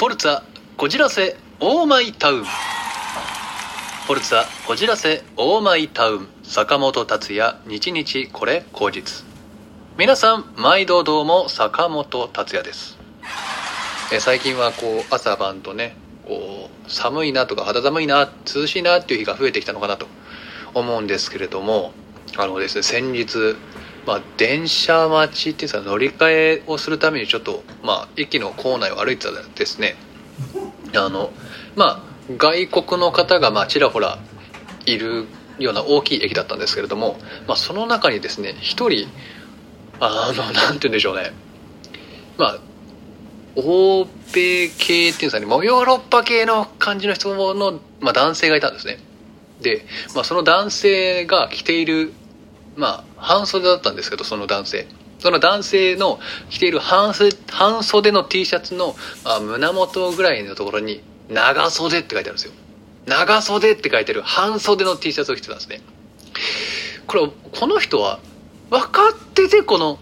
フォルツァこじらせオーマイタウン。フォルツァこじらせオーマイタウン。坂本達也日日これ口実。皆さん毎度どうも坂本達也です。え最近はこう朝晩とねこう寒いなとか肌寒いな涼しいなっていう日が増えてきたのかなと思うんですけれどもあのですね先日まあ、電車待ちっていうか乗り換えをするためにちょっと、まあ、駅の構内を歩いてたらですね。あのまあ外国の方がまあちらほらいるような大きい駅だったんですけれども、まあ、その中にですね一人あのなんて言うんでしょうね。まあ欧米系っていうんですかねもうヨーロッパ系の感じの人の、まあ、男性がいたんですね。で、まあ、その男性が着ているまあ半袖だったんですけどその男性。その男性の着ている半袖半袖の T シャツの、まあ、胸元ぐらいのところに長袖って書いてあるんですよ。長袖って書いてる半袖の T シャツを着てたんですね。これこの人は分かっててこの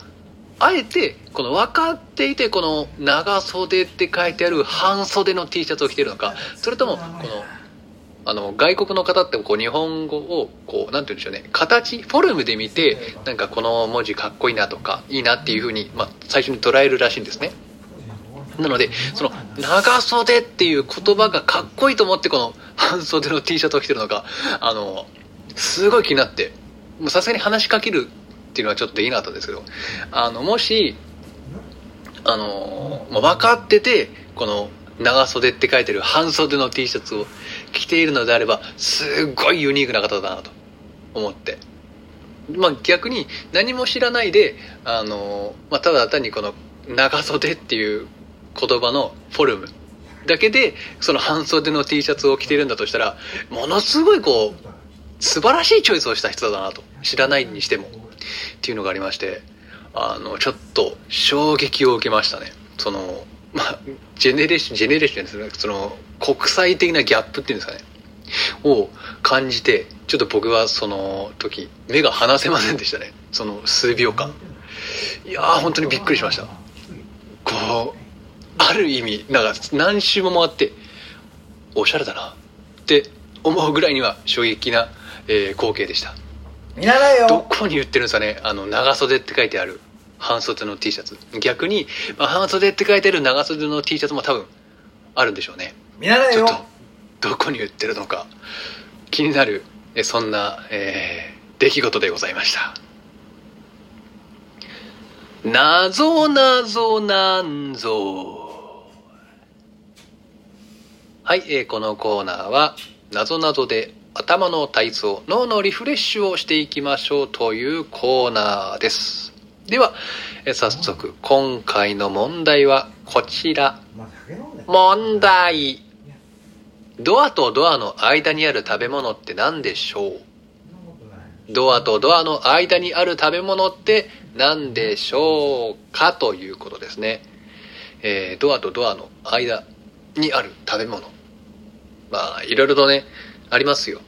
あえてこの分かっていてこの長袖って書いてある半袖の T シャツを着てるのかそれともこのあの外国の方ってこう日本語をこうなんて言うんでしょうね。形フォルムで見てなんかこの文字かっこいいなとかいいなっていうふうに、まあ、最初に捉えるらしいんですね。なのでその長袖っていう言葉がかっこいいと思ってこの半袖の T シャツを着てるのかあのすごい気になってもうさすがに話しかけるっていうのはちょっとできなかったんですけどあのもしあの、まあ、分かっててこの長袖って書いてる半袖の T シャツを着ているのであればすごいユニークな方だなと思って。まあ逆に何も知らないであの、まあ、ただ単にこの長袖っていう言葉のフォルムだけでその半袖の T シャツを着てるんだとしたらものすごいこう素晴らしいチョイスをした人だなと知らないにしてもっていうのがありましてあのちょっと衝撃を受けましたね。そのまあジェネレーションジェネレーションですねその国際的なギャップっていうんですかね。を感じてちょっと僕はその時目が離せませんでしたね。その数秒間。いやー本当にびっくりしました。こうある意味なんか何周も回っておしゃれだな。って思うぐらいには衝撃な、えー光景でした。見習えどよこに売ってるんですかね。あの長袖って書いてある半袖の T シャツ。逆に、まあ、半袖って書いてある長袖の T シャツも多分あるんでしょうね。見習えよ。ちょっとどこに売ってるのか。気になるえそんな、えー出来事でございました。なぞなぞなんぞ。はい、えーこのコーナーはなぞなぞで頭の体操脳のリフレッシュをしていきましょうというコーナーですではえー早速今回の問題はこちら。問題。ドアとドアの間にある食べ物って何でしょう？ドアとドアの間にある食べ物って何でしょうか？ということですね、えードアとドアの間にある食べ物。まあいろいろとねありますよ。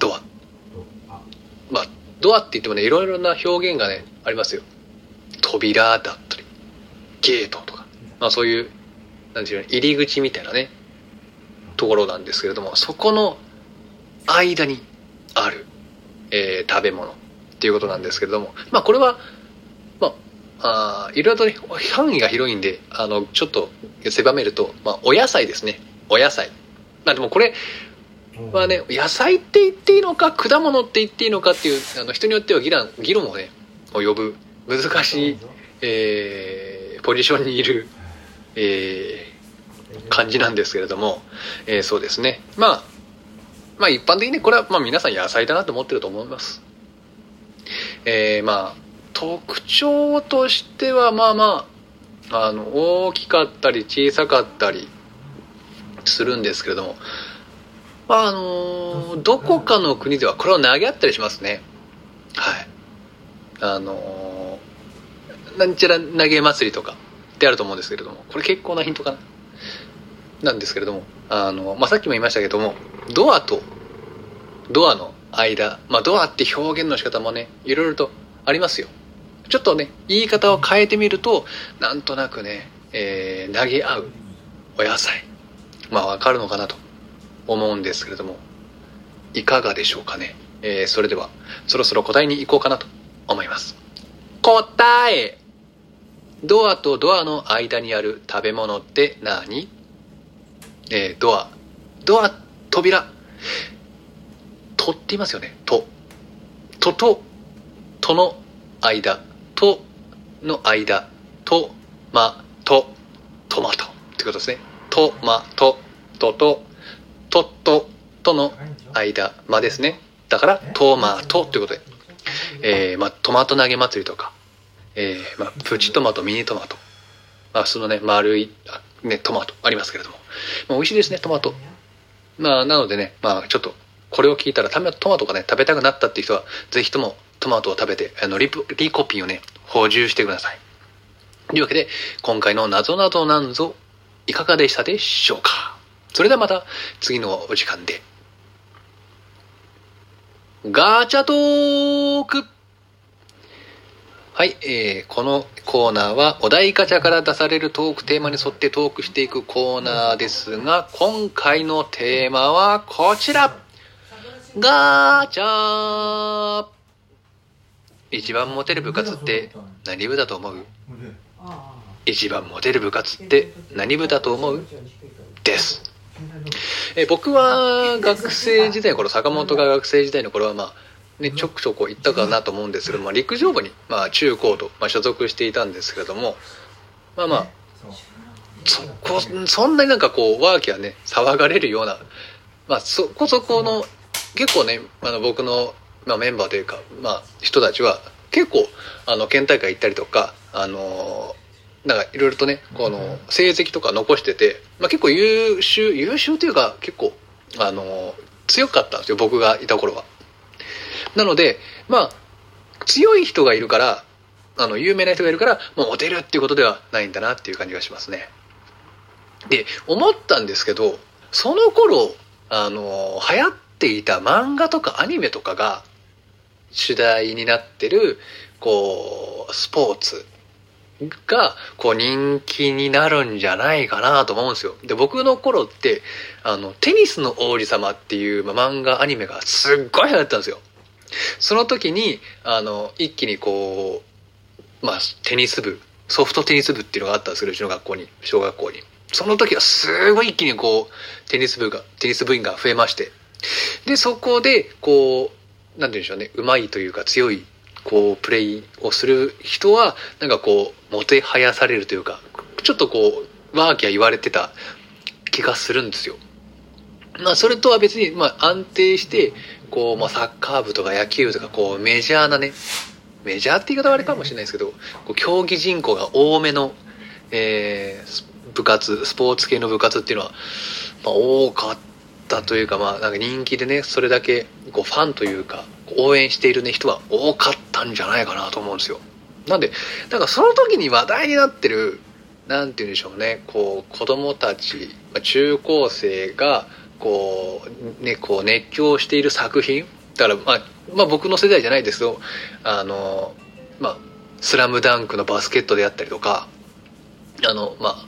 ドア。まあドアって言ってもねいろいろな表現がねありますよ扉だったりゲートとかまあそういうなんていうの入り口みたいなねところなんですけれどもそこの間にある、えー食べ物っていうことなんですけれどもまあこれはまああーいろいろとね範囲が広いんであのちょっと狭めると、まあ、お野菜ですね。お野菜。まあでもこれはね野菜って言っていいのか果物って言っていいのかっていうあの人によっては議論議論をねを呼ぶ難しい、えーポジションにいる、えー感じなんですけれども、えーそうですね。まあまあ一般的にこれはまあ皆さん野菜だなと思ってると思います。えーまあ特徴としてはまあまああの大きかったり小さかったりするんですけれどもまああのどこかの国ではこれを投げ合ったりしますね。はい。あのなんちゃら投げ祭りとかってあると思うんですけれどもこれ結構なヒントかな？なんですけれどもあの、まあ、さっきも言いましたけどもドアとドアの間、まあ、ドアって表現の仕方もねいろいろとありますよちょっとね言い方を変えてみるとなんとなくね、えー投げ合うお野菜まあわかるのかなと思うんですけれども、いかがでしょうかね？えー、それでは、そろそろ答えに行こうかなと思います。答えドアとドアの間にある食べ物って何？えー、ドア。ドア、扉。とって言いますよね。と。とと、との間。との間。と、ま、と、トマト。ってことですね。トマト、とと、とと、との間、まですね。だから、トマトってことで。えー、ま、トマト投げ祭りとか、えー、まあ、プチトマト、ミニトマト。まあ、そのね、丸い、ね、トマトありますけれども。まあ、美味しいですね、トマト。まあ、なのでね、まあ、ちょっと、これを聞いたら、トマトがね、食べたくなったっていう人は、ぜひともトマトを食べて、あのリプ、リコピンをね、補充してください。というわけで、今回の謎なぞなんぞ、いかがでしたでしょうかそれではまた、次のお時間で。ガチャトークはい、えー、このコーナーはお題ガチャから出されるトークテーマに沿ってトークしていくコーナーですが、今回のテーマはこちら。ガチャ一番モテる部活って何部だと思う？一番モテる部活って何部だと思う？です。え僕は学生時代の頃、坂本が学生時代の頃はまあ、ね、ちょくちょく行ったかなと思うんですけど、まあ、陸上部に、まあ、中高と、まあ、所属していたんですけれども、まあまあ、そこ、そんなになんかこう、ワーキャーね、騒がれるような、まあ、そこそこの、結構ね、あの、僕の、まあ、メンバーというか、まあ、人たちは、結構、あの、県大会行ったりとか、あのなんかいろいろとね、この、成績とか残してて、まあ結構優秀、優秀というか結構、あの、強かったんですよ、僕がいた頃は。なので、まあ、強い人がいるから、あの、有名な人がいるから、もうモテるっていうことではないんだなっていう感じがしますね。で、思ったんですけど、その頃、あの、流行っていた漫画とかアニメとかが主題になってる、こう、スポーツが、こう人気になるんじゃないかなと思うんですよ。で、僕の頃って、あの、テニスの王子様っていう、ま、漫画、アニメがすっごい流行ったんですよ。その時に、あの、一気にこう、まあ、テニス部、ソフトテニス部っていうのがあったんですけど、うちの学校に、小学校に。その時はすごい一気にこう、テニス部が、テニス部員が増えまして。で、そこで、こう、なんて言うんでしょうね、うまいというか強いこうプレイをする人はなんかこうもてはやされるというかちょっとこうワーキャー言われてた気がするんですよ。まあそれとは別にまあ安定してこうまあサッカー部とか野球部とかこうメジャーなねメジャーって言い方はあれかもしれないですけどこう競技人口が多めの、えー、部活スポーツ系の部活っていうのは、まあ、多かったというかまあなんか人気でねそれだけこうファンというか応援しているね人は多かったんじゃないかなと思うんですよ。なんで、なんかその時に話題になってる、なんて言うんでしょうね、こう、子供たち、まあ中高生が、こう、ね、こう熱狂している作品？だから、まあ、まあ僕の世代じゃないですけど、あの、まあ、スラムダンクのバスケットであったりとか、あの、まあ、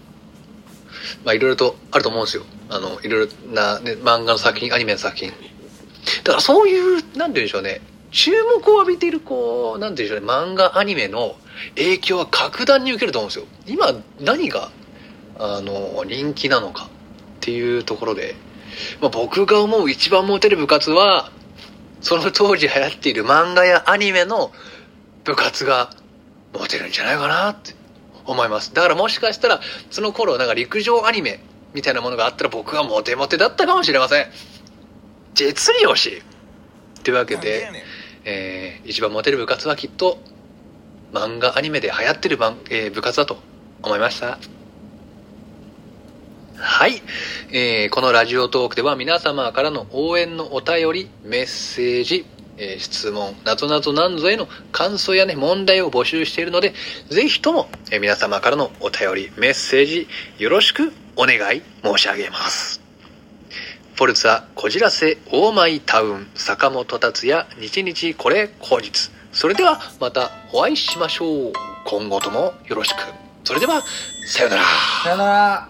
まあいろいろとあると思うんですよ。あの、いろいろな、ね、漫画の作品、アニメの作品。だからそういう、なんて言うんでしょうね、注目を浴びている、こう、なんて言うんでしょうね、漫画、アニメの影響は格段に受けると思うんですよ。今、何が、あの、人気なのかっていうところで、まあ、僕が思う一番モテる部活は、その当時流行っている漫画やアニメの部活がモテるんじゃないかなって思います。だからもしかしたら、その頃、なんか陸上アニメみたいなものがあったら僕はモテモテだったかもしれません。実に惜しい。というわけで、えー、一番モテる部活はきっと漫画アニメで流行ってる番、えー部活だと思いました。はい、えーこのラジオトークでは皆様からの応援のお便り、メッセージ、えー質問、なぞなぞなんぞへの感想やね、問題を募集しているので、ぜひとも、えー皆様からのお便り、メッセージ、よろしくお願い申し上げます。フォルツァ、こじらせ、オーマイタウン、坂本達也、日々これ後日。それではまたお会いしましょう。今後ともよろしく。それでは、さよなら。さよなら